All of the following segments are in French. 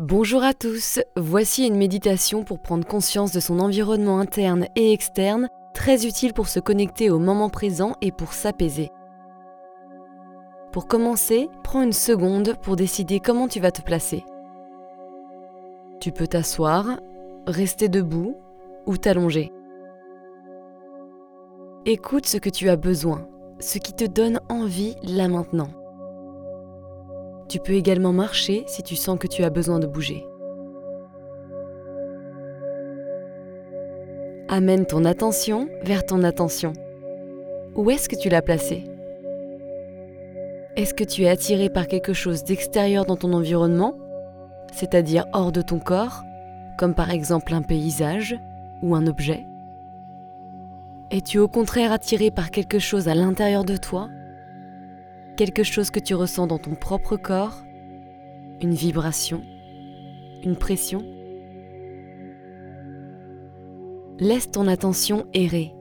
Bonjour à tous, voici une méditation pour prendre conscience de son environnement interne et externe, très utile pour se connecter au moment présent et pour s'apaiser. Pour commencer, prends une seconde pour décider comment tu vas te placer. Tu peux t'asseoir, rester debout ou t'allonger. Écoute ce que tu as besoin, ce qui te donne envie là maintenant. Tu peux également marcher si tu sens que tu as besoin de bouger. Amène ton attention vers ton attention. Où est-ce que tu l'as placée Est-ce que tu es attiré par quelque chose d'extérieur dans ton environnement, c'est-à-dire hors de ton corps, comme par exemple un paysage ou un objet? Es-tu au contraire attiré par quelque chose à l'intérieur de toi quelque chose que tu ressens dans ton propre corps, une vibration, une pression? Laisse ton attention errer.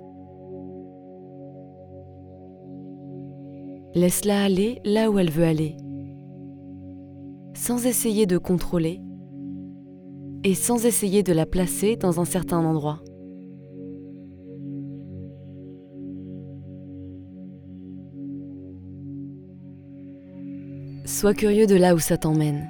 Laisse-la aller là où elle veut aller, sans essayer de contrôler et sans essayer de la placer dans un certain endroit. Sois curieux de là où ça t'emmène.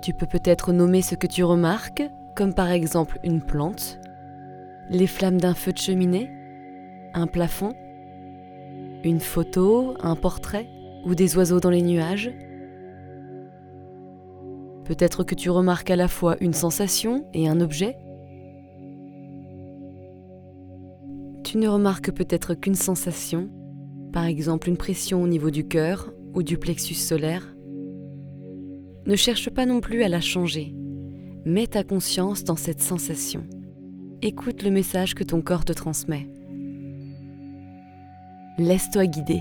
Tu peux peut-être nommer ce que tu remarques, comme par exemple une plante, les flammes d'un feu de cheminée, un plafond, une photo, un portrait ou des oiseaux dans les nuages. Peut-être que tu remarques à la fois une sensation et un objet. Tu ne remarques peut-être qu'une sensation par exemple une pression au niveau du cœur ou du plexus solaire. Ne cherche pas non plus à la changer. Mets ta conscience dans cette sensation. Écoute le message que ton corps te transmet. Laisse-toi guider.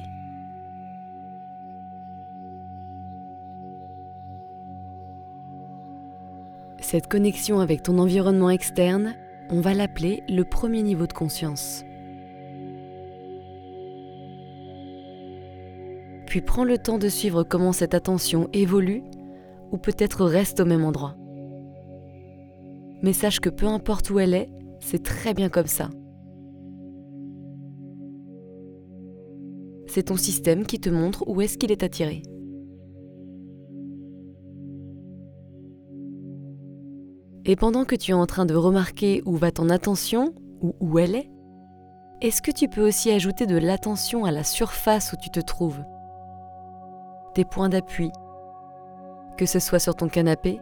Cette connexion avec ton environnement externe, on va l'appeler le premier niveau de conscience. Puis prends le temps de suivre comment cette attention évolue ou peut-être reste au même endroit. Mais sache que peu importe où elle est, c'est très bien comme ça. C'est ton système qui te montre où est-ce qu'il est attiré. Et pendant que tu es en train de remarquer où va ton attention ou où elle est, est-ce que tu peux aussi ajouter de l'attention à la surface où tu te trouves? Points d'appui. Que ce soit sur ton canapé,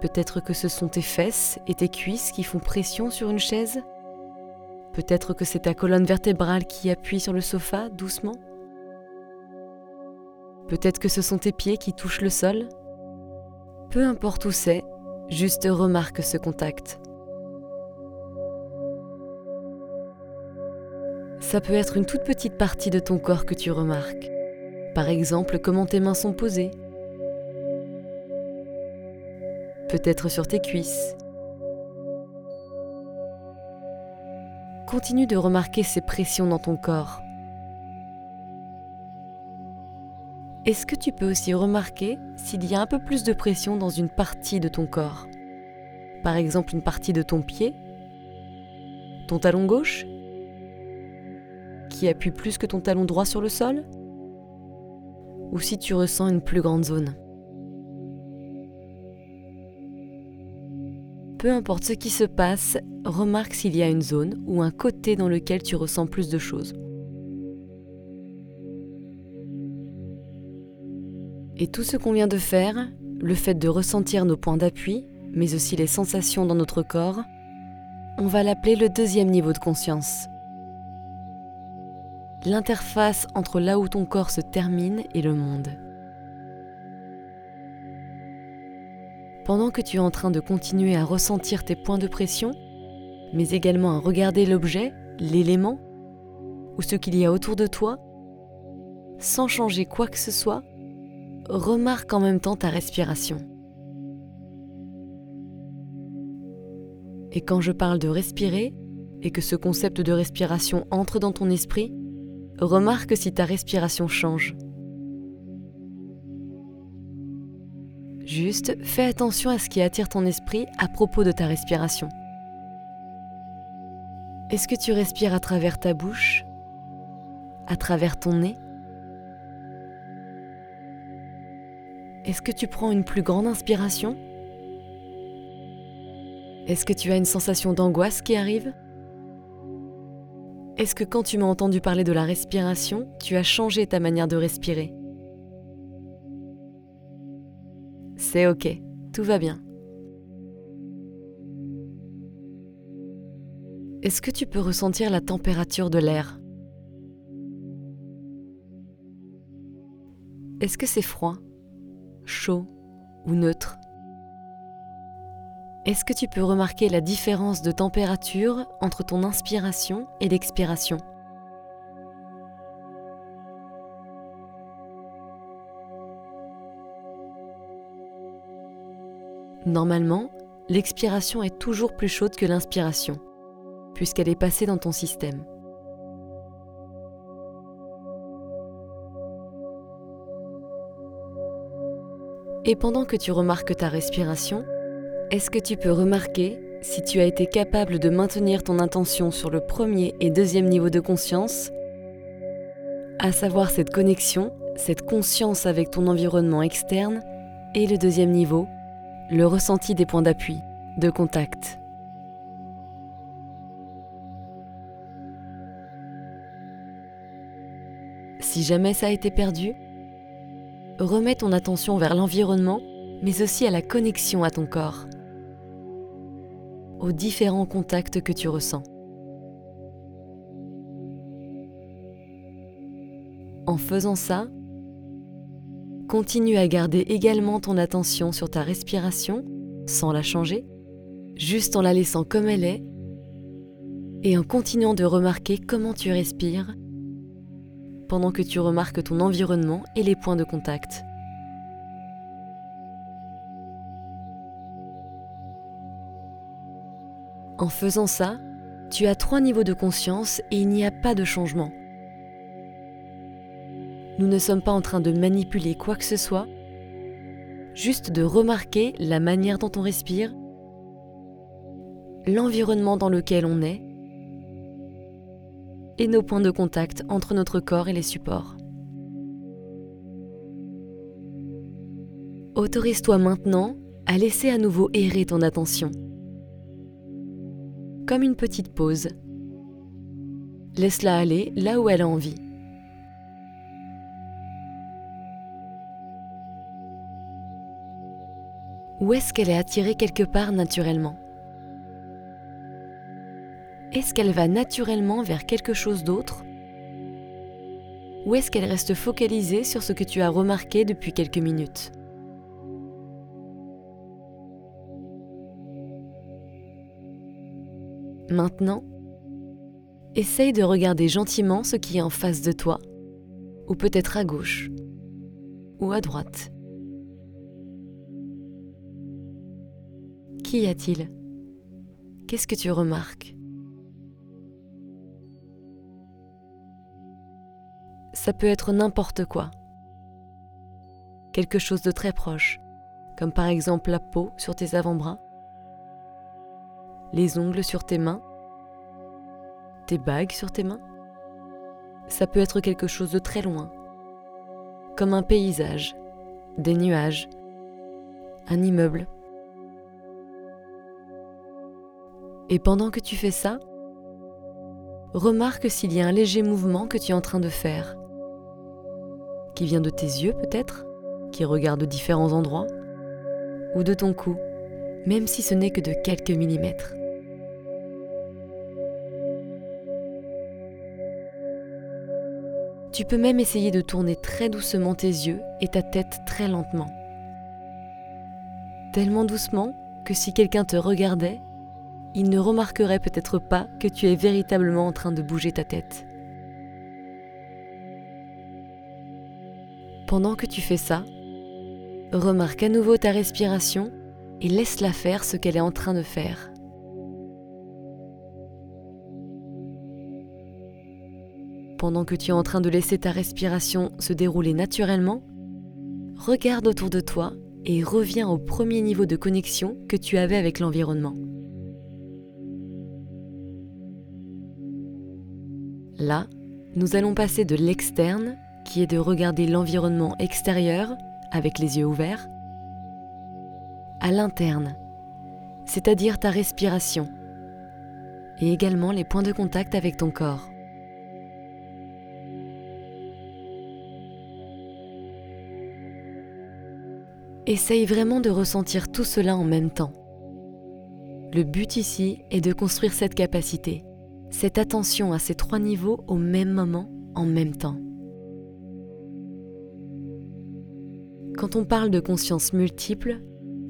peut-être que ce sont tes fesses et tes cuisses qui font pression sur une chaise, peut-être que c'est ta colonne vertébrale qui appuie sur le sofa doucement, peut-être que ce sont tes pieds qui touchent le sol. Peu importe où c'est, juste remarque ce contact. Ça peut être une toute petite partie de ton corps que tu remarques. Par exemple, comment tes mains sont posées. Peut-être sur tes cuisses. Continue de remarquer ces pressions dans ton corps. Est-ce que tu peux aussi remarquer s'il y a un peu plus de pression dans une partie de ton corps? Par exemple une partie de ton pied? Ton talon gauche? Qui appuie plus que ton talon droit sur le sol? Ou si tu ressens une plus grande zone. Peu importe ce qui se passe, remarque s'il y a une zone ou un côté dans lequel tu ressens plus de choses. Et tout ce qu'on vient de faire, le fait de ressentir nos points d'appui, mais aussi les sensations dans notre corps, on va l'appeler le deuxième niveau de conscience l'interface entre là où ton corps se termine et le monde. pendant que tu es en train de continuer à ressentir tes points de pression, mais également à regarder l'objet, l'élément, ou ce qu'il y a autour de toi, sans changer quoi que ce soit, remarque en même temps ta respiration. Et quand je parle de respirer, et que ce concept de respiration entre dans ton esprit, remarque si ta respiration change. Juste, fais attention à ce qui attire ton esprit à propos de ta respiration. Est-ce que tu respires à travers ta bouche? À travers ton nez? Est-ce que tu prends une plus grande inspiration? Est-ce que tu as une sensation d'angoisse qui arrive? Est-ce que quand tu m'as entendu parler de la respiration, tu as changé ta manière de respirer? C'est ok, tout va bien. Est-ce que tu peux ressentir la température de l'air? Est-ce que c'est froid, chaud ou neutre? Est-ce que tu peux remarquer la différence de température entre ton inspiration et l'expiration? Normalement, l'expiration est toujours plus chaude que l'inspiration, puisqu'elle est passée dans ton système. Et pendant que tu remarques ta respiration, est-ce que tu peux remarquer si tu as été capable de maintenir ton intention sur le premier et deuxième niveau de conscience, à savoir cette connexion, cette conscience avec ton environnement externe, et le deuxième niveau, le ressenti des points d'appui, de contact. Si jamais ça a été perdu, remets ton attention vers l'environnement, mais aussi à la connexion à ton corps, aux différents contacts que tu ressens. En faisant ça, Continue à garder également ton attention sur ta respiration sans la changer, juste en la laissant comme elle est et en continuant de remarquer comment tu respires pendant que tu remarques ton environnement et les points de contact. En faisant ça, tu as trois niveaux de conscience et il n'y a pas de changement. Nous ne sommes pas en train de manipuler quoi que ce soit, juste de remarquer la manière dont on respire, l'environnement dans lequel on est et nos points de contact entre notre corps et les supports. Autorise-toi maintenant à laisser à nouveau errer ton attention. Comme une petite pause. Laisse-la aller là où elle a envie. Ou est-ce qu'elle est attirée quelque part naturellement? Est-ce qu'elle va naturellement vers quelque chose d'autre? Ou est-ce qu'elle reste focalisée sur ce que tu as remarqué depuis quelques minutes? Maintenant, essaye de regarder gentiment ce qui est en face de toi, ou peut-être à gauche, ou à droite. Qu'y a-t-il? Qu'est-ce que tu remarques? Ça peut être n'importe quoi. Quelque chose de très proche, comme par exemple la peau sur tes avant-bras, les ongles sur tes mains, tes bagues sur tes mains. Ça peut être quelque chose de très loin, comme un paysage, des nuages, un immeuble. Et pendant que tu fais ça, remarque s'il y a un léger mouvement que tu es en train de faire, qui vient de tes yeux peut-être, qui regarde différents endroits, ou de ton cou, même si ce n'est que de quelques millimètres. Tu peux même essayer de tourner très doucement tes yeux et ta tête très lentement. tellement doucement que si quelqu'un te regardait, il ne remarquerait peut-être pas que tu es véritablement en train de bouger ta tête. Pendant que tu fais ça, remarque à nouveau ta respiration et laisse-la faire ce qu'elle est en train de faire. Pendant que tu es en train de laisser ta respiration se dérouler naturellement, regarde autour de toi et reviens au premier niveau de connexion que tu avais avec l'environnement. Là, nous allons passer de l'externe, qui est de regarder l'environnement extérieur avec les yeux ouverts, à l'interne, c'est-à-dire ta respiration, et également les points de contact avec ton corps. Essaye vraiment de ressentir tout cela en même temps. Le but ici est de construire cette capacité, cette attention à ces trois niveaux au même moment, en même temps. Quand on parle de conscience multiple,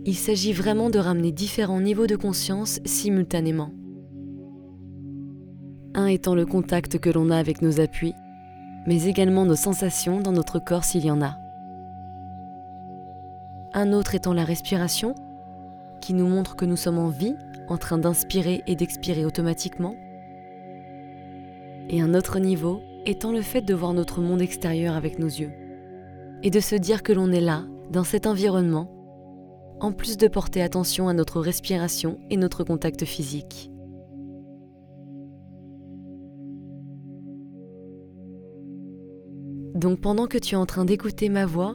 il s'agit vraiment de ramener différents niveaux de conscience simultanément. Un étant le contact que l'on a avec nos appuis, mais également nos sensations dans notre corps s'il y en a un autre étant la respiration, qui nous montre que nous sommes en vie, en train d'inspirer et d'expirer automatiquement. Et un autre niveau étant le fait de voir notre monde extérieur avec nos yeux, et de se dire que l'on est là, dans cet environnement, en plus de porter attention à notre respiration et notre contact physique. Donc pendant que tu es en train d'écouter ma voix,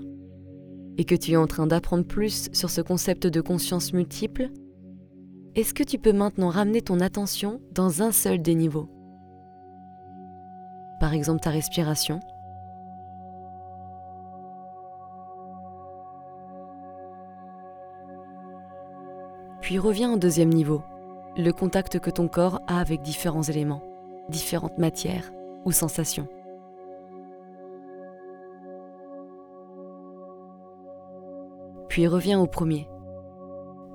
et que tu es en train d'apprendre plus sur ce concept de conscience multiple, est-ce que tu peux maintenant ramener ton attention dans un seul des niveaux? Par exemple ta respiration. Puis reviens au deuxième niveau, le contact que ton corps a avec différents éléments, différentes matières ou sensations. puis reviens au premier,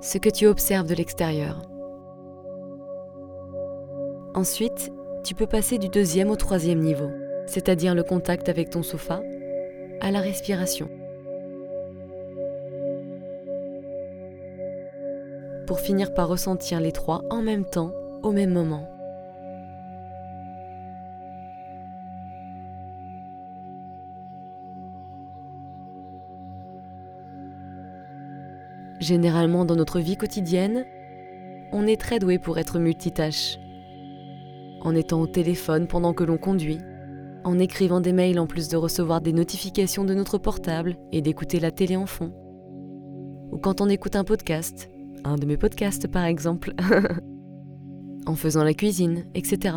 ce que tu observes de l'extérieur. Ensuite, tu peux passer du deuxième au troisième niveau, c'est-à-dire le contact avec ton sofa, à la respiration. Pour finir par ressentir les trois en même temps, au même moment. Généralement dans notre vie quotidienne, on est très doué pour être multitâche. En étant au téléphone pendant que l'on conduit, en écrivant des mails en plus de recevoir des notifications de notre portable et d'écouter la télé en fond. Ou quand on écoute un podcast, un de mes podcasts par exemple, en faisant la cuisine, etc.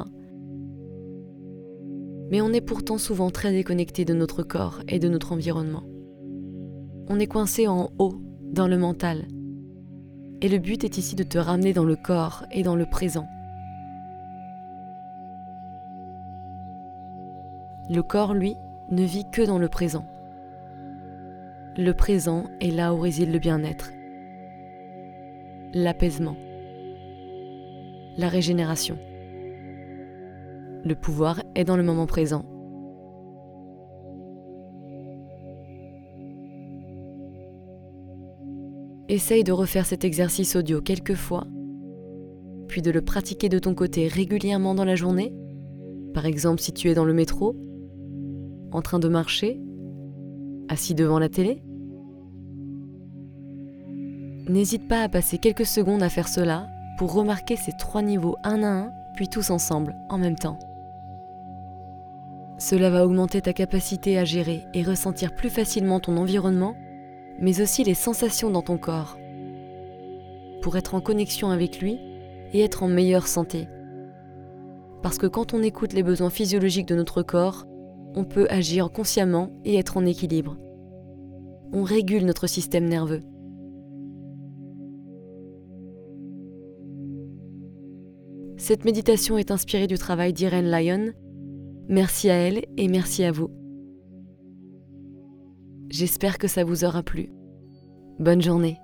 Mais on est pourtant souvent très déconnecté de notre corps et de notre environnement. On est coincé en haut dans le mental. Et le but est ici de te ramener dans le corps et dans le présent. Le corps, lui, ne vit que dans le présent. Le présent est là où réside le bien-être, l'apaisement, la régénération. Le pouvoir est dans le moment présent Essaye de refaire cet exercice audio quelques fois, puis de le pratiquer de ton côté régulièrement dans la journée, par exemple si tu es dans le métro, en train de marcher, assis devant la télé. N'hésite pas à passer quelques secondes à faire cela pour remarquer ces trois niveaux un à un, puis tous ensemble, en même temps. Cela va augmenter ta capacité à gérer et ressentir plus facilement ton environnement mais aussi les sensations dans ton corps, pour être en connexion avec lui et être en meilleure santé. Parce que quand on écoute les besoins physiologiques de notre corps, on peut agir consciemment et être en équilibre. On régule notre système nerveux. Cette méditation est inspirée du travail d'Irene Lyon. Merci à elle et merci à vous. J'espère que ça vous aura plu. Bonne journée.